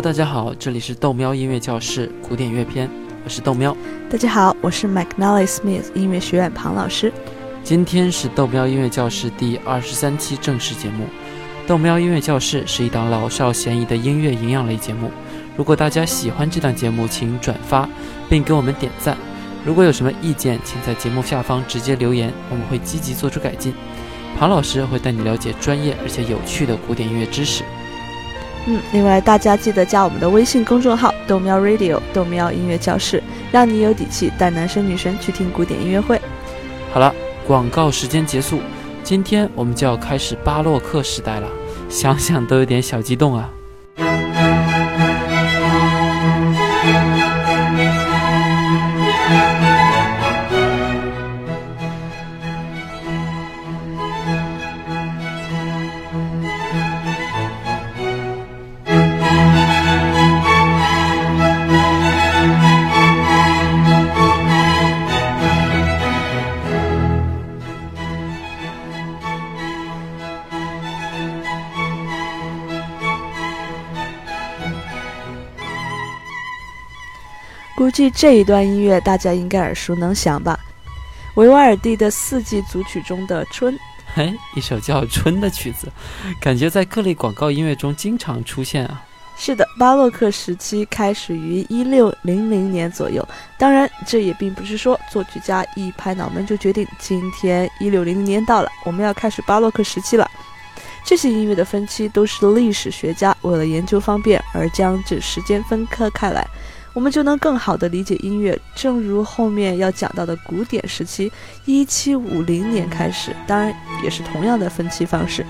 Hello，大家好，这里是豆喵音乐教室古典乐篇，我是豆喵。大家好，我是 McNally Smith 音乐学院庞老师。今天是豆喵音乐教室第二十三期正式节目。豆喵音乐教室是一档老少咸宜的音乐营养类节目。如果大家喜欢这档节目，请转发并给我们点赞。如果有什么意见，请在节目下方直接留言，我们会积极做出改进。庞老师会带你了解专业而且有趣的古典音乐知识。嗯，另外大家记得加我们的微信公众号“豆喵 Radio” 豆喵音乐教室，让你有底气带男生女生去听古典音乐会。好了，广告时间结束，今天我们就要开始巴洛克时代了，想想都有点小激动啊。估计这一段音乐大家应该耳熟能详吧？维瓦尔第的四季组曲中的《春》，哎，一首叫《春》的曲子，感觉在各类广告音乐中经常出现啊。是的，巴洛克时期开始于一六零零年左右。当然，这也并不是说作曲家一拍脑门就决定今天一六零零年到了，我们要开始巴洛克时期了。这些音乐的分期都是历史学家为了研究方便而将这时间分割开来。我们就能更好地理解音乐。正如后面要讲到的古典时期，一七五零年开始，当然也是同样的分期方式。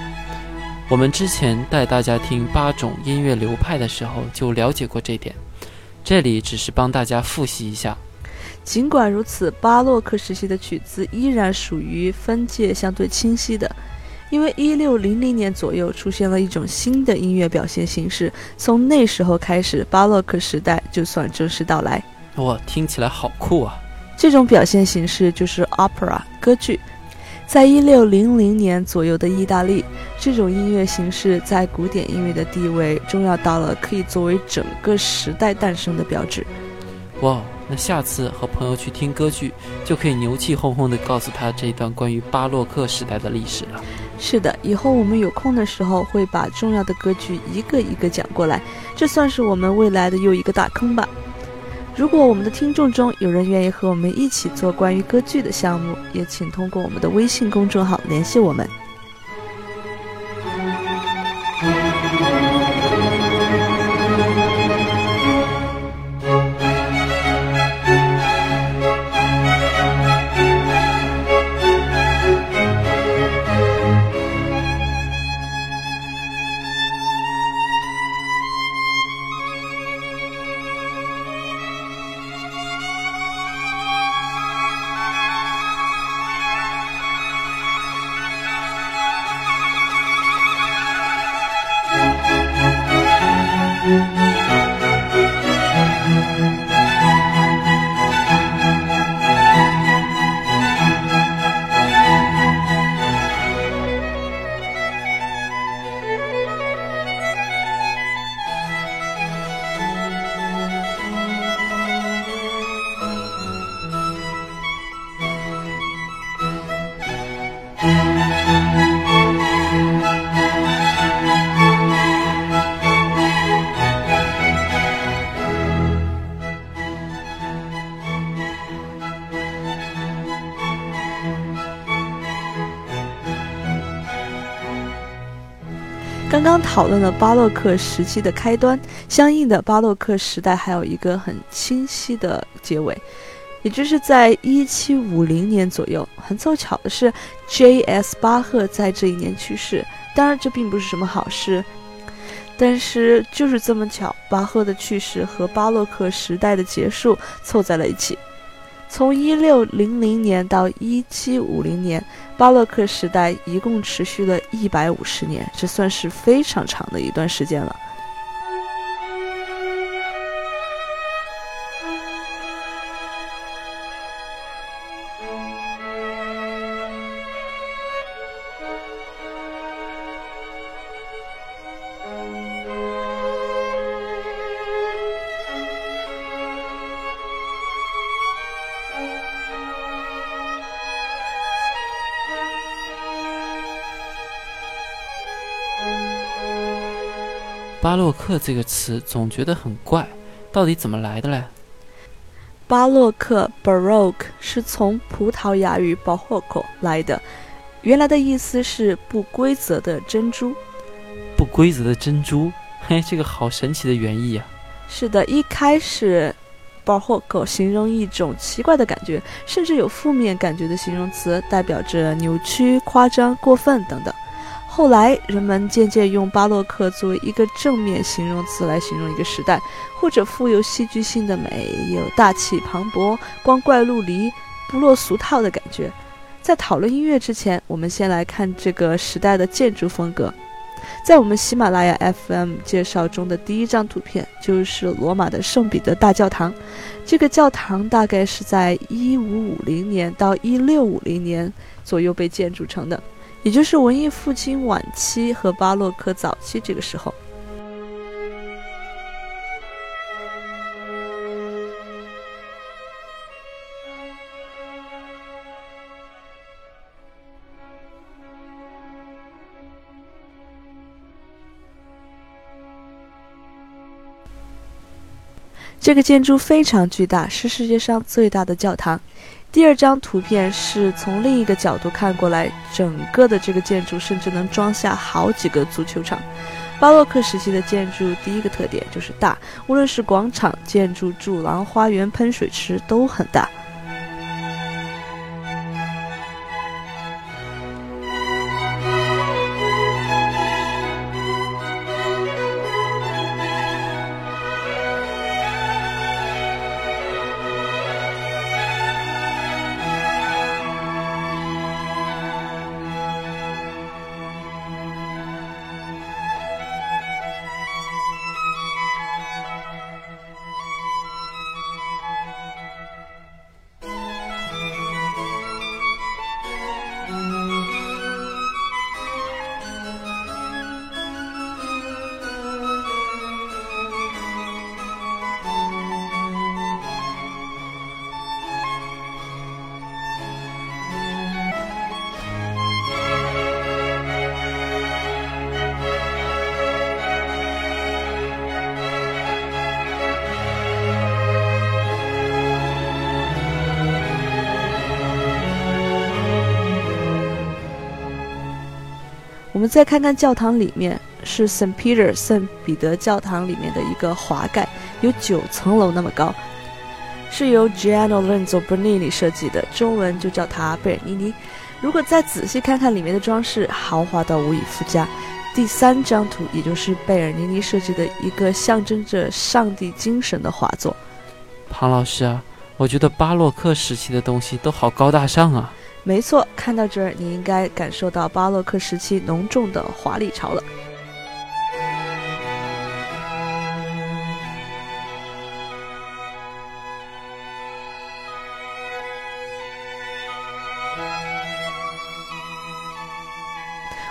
我们之前带大家听八种音乐流派的时候就了解过这点，这里只是帮大家复习一下。尽管如此，巴洛克时期的曲子依然属于分界相对清晰的。因为一六零零年左右出现了一种新的音乐表现形式，从那时候开始，巴洛克时代就算正式到来。哇，听起来好酷啊！这种表现形式就是 opera 歌剧。在一六零零年左右的意大利，这种音乐形式在古典音乐的地位重要到了可以作为整个时代诞生的标志。哇，那下次和朋友去听歌剧，就可以牛气哄哄地告诉他这一段关于巴洛克时代的历史了。是的，以后我们有空的时候会把重要的歌剧一个一个讲过来，这算是我们未来的又一个大坑吧。如果我们的听众中有人愿意和我们一起做关于歌剧的项目，也请通过我们的微信公众号联系我们。刚刚讨论了巴洛克时期的开端，相应的巴洛克时代还有一个很清晰的结尾，也就是在一七五零年左右。很凑巧的是，J.S. 巴赫在这一年去世。当然，这并不是什么好事，但是就是这么巧，巴赫的去世和巴洛克时代的结束凑在了一起。从一六零零年到一七五零年，巴洛克时代一共持续了一百五十年，这算是非常长的一段时间了。巴洛克这个词总觉得很怪，到底怎么来的嘞？巴洛克 （Baroque） 是从葡萄牙语 “barroco” 来的，原来的意思是不规则的珍珠。不规则的珍珠，嘿，这个好神奇的原意啊！是的，一开始 “barroco” 形容一种奇怪的感觉，甚至有负面感觉的形容词，代表着扭曲、夸张、过分等等。后来，人们渐渐用巴洛克作为一个正面形容词来形容一个时代，或者富有戏剧性的美，有大气磅礴、光怪陆离、不落俗套的感觉。在讨论音乐之前，我们先来看这个时代的建筑风格。在我们喜马拉雅 FM 介绍中的第一张图片就是罗马的圣彼得大教堂。这个教堂大概是在1550年到1650年左右被建筑成的。也就是文艺复兴晚期和巴洛克早期这个时候，这个建筑非常巨大，是世界上最大的教堂。第二张图片是从另一个角度看过来，整个的这个建筑甚至能装下好几个足球场。巴洛克时期的建筑第一个特点就是大，无论是广场、建筑、柱廊、花园、喷水池都很大。我们再看看教堂里面，是 Saint Peter 圣彼得教堂里面的一个华盖，有九层楼那么高，是由 Giano Lorenzo Bernini 设计的，中文就叫它贝尔尼尼。如果再仔细看看里面的装饰，豪华到无以复加。第三张图，也就是贝尔尼尼设计的一个象征着上帝精神的画作。庞老师啊，我觉得巴洛克时期的东西都好高大上啊。没错，看到这儿，你应该感受到巴洛克时期浓重的华丽潮了。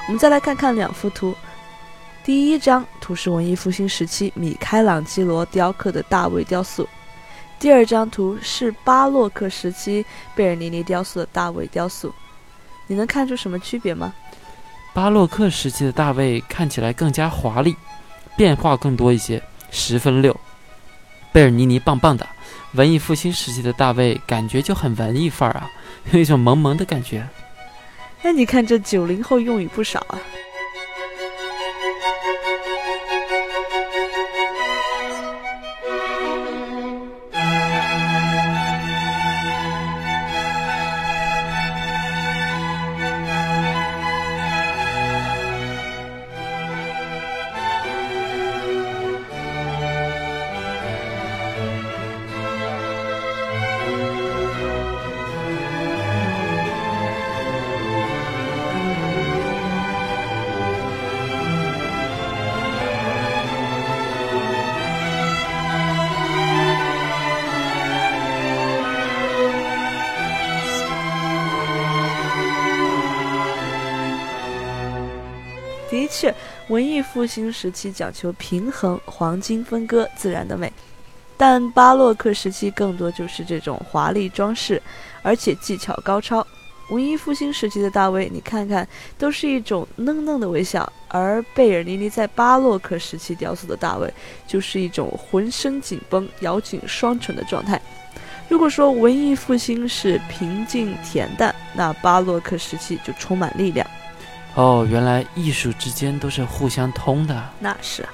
我们再来看看两幅图，第一张图是文艺复兴时期米开朗基罗雕刻的大卫雕塑。第二张图是巴洛克时期贝尔尼尼雕塑的大卫雕塑，你能看出什么区别吗？巴洛克时期的大卫看起来更加华丽，变化更多一些，十分溜。贝尔尼尼棒棒的，文艺复兴时期的大卫感觉就很文艺范儿啊，有一种萌萌的感觉。哎，你看这九零后用语不少啊。的确，文艺复兴时期讲求平衡、黄金分割、自然的美，但巴洛克时期更多就是这种华丽装饰，而且技巧高超。文艺复兴时期的大卫，你看看，都是一种嫩嫩的微笑；而贝尔尼尼在巴洛克时期雕塑的大卫，就是一种浑身紧绷、咬紧双唇的状态。如果说文艺复兴是平静恬淡，那巴洛克时期就充满力量。哦，原来艺术之间都是互相通的。那是。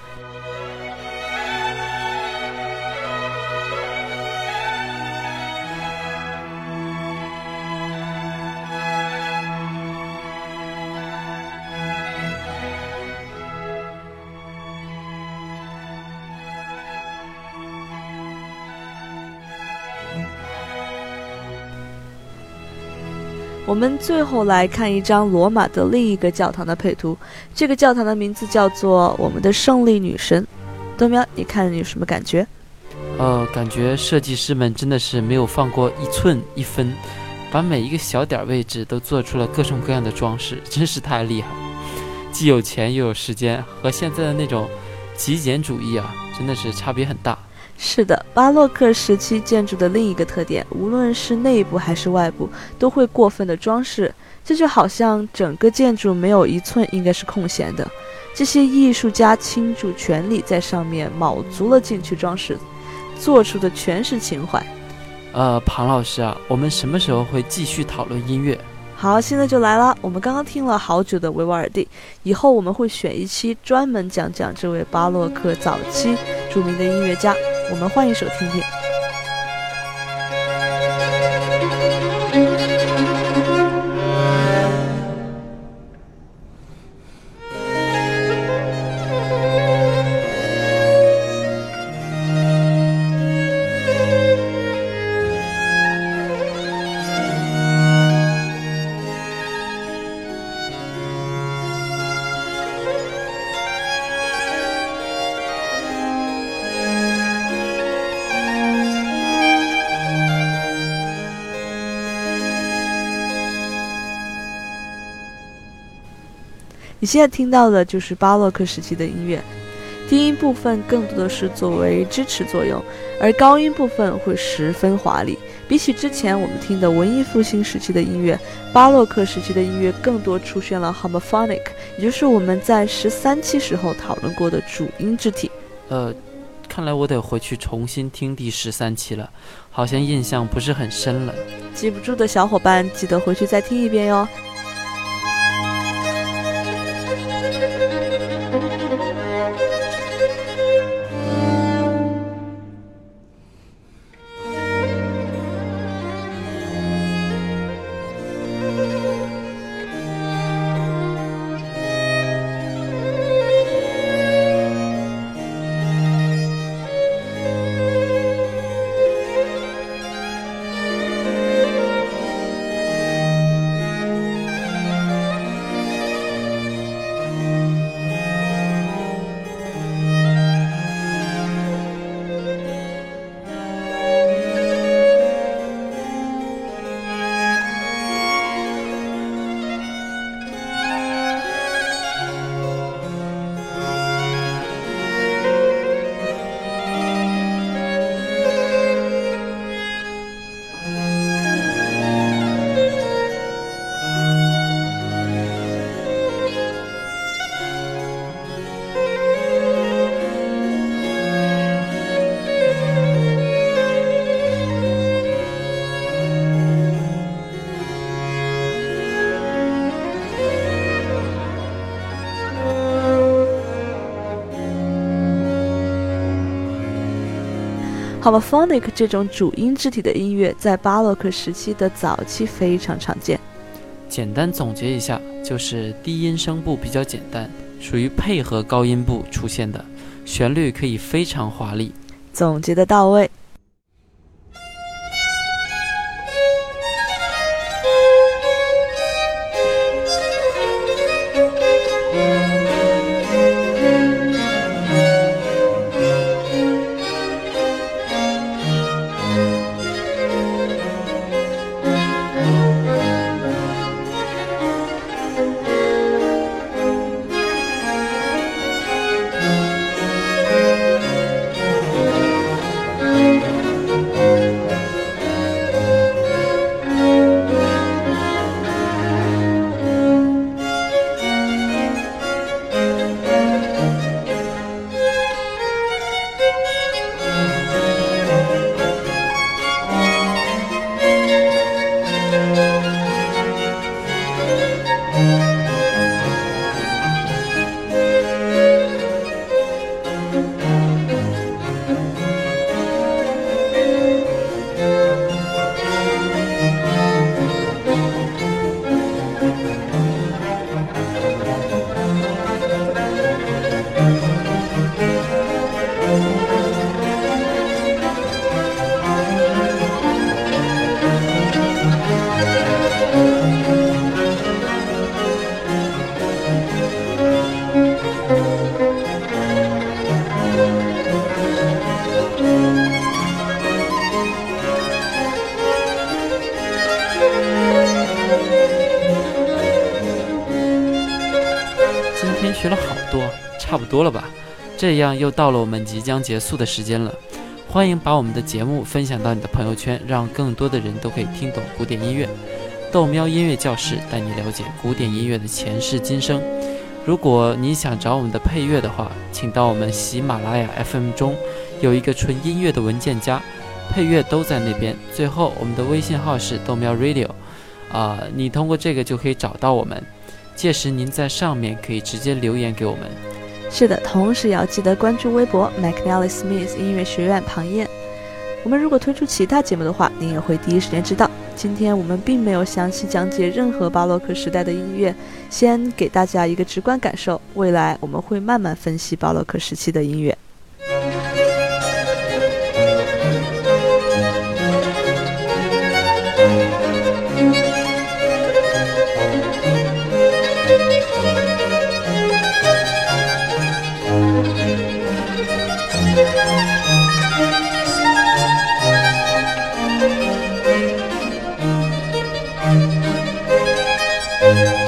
我们最后来看一张罗马的另一个教堂的配图，这个教堂的名字叫做我们的胜利女神。豆苗，你看你有什么感觉？呃，感觉设计师们真的是没有放过一寸一分，把每一个小点位置都做出了各种各样的装饰，真是太厉害。既有钱又有时间，和现在的那种极简主义啊，真的是差别很大。是的，巴洛克时期建筑的另一个特点，无论是内部还是外部，都会过分的装饰。这就好像整个建筑没有一寸应该是空闲的。这些艺术家倾注全力在上面卯足了劲去装饰，做出的全是情怀。呃，庞老师啊，我们什么时候会继续讨论音乐？好，现在就来了。我们刚刚听了好久的维瓦尔第，以后我们会选一期专门讲讲这位巴洛克早期著名的音乐家。我们换一首听听。你现在听到的就是巴洛克时期的音乐，低音部分更多的是作为支持作用，而高音部分会十分华丽。比起之前我们听的文艺复兴时期的音乐，巴洛克时期的音乐更多出现了 homophonic，也就是我们在十三期时候讨论过的主音肢体。呃，看来我得回去重新听第十三期了，好像印象不是很深了。记不住的小伙伴，记得回去再听一遍哟。Homophonic 这种主音肢体的音乐，在巴洛克时期的早期非常常见。简单总结一下，就是低音声部比较简单，属于配合高音部出现的，旋律可以非常华丽。总结的到位。这样又到了我们即将结束的时间了。欢迎把我们的节目分享到你的朋友圈，让更多的人都可以听懂古典音乐。豆喵音乐教室带你了解古典音乐的前世今生。如果你想找我们的配乐的话，请到我们喜马拉雅 FM 中有一个纯音乐的文件夹，配乐都在那边。最后，我们的微信号是豆喵 Radio，啊，你通过这个就可以找到我们。届时您在上面可以直接留言给我们。是的，同时也要记得关注微博 McNally Smith 音乐学院庞燕。我们如果推出其他节目的话，您也会第一时间知道。今天我们并没有详细讲解任何巴洛克时代的音乐，先给大家一个直观感受。未来我们会慢慢分析巴洛克时期的音乐。Música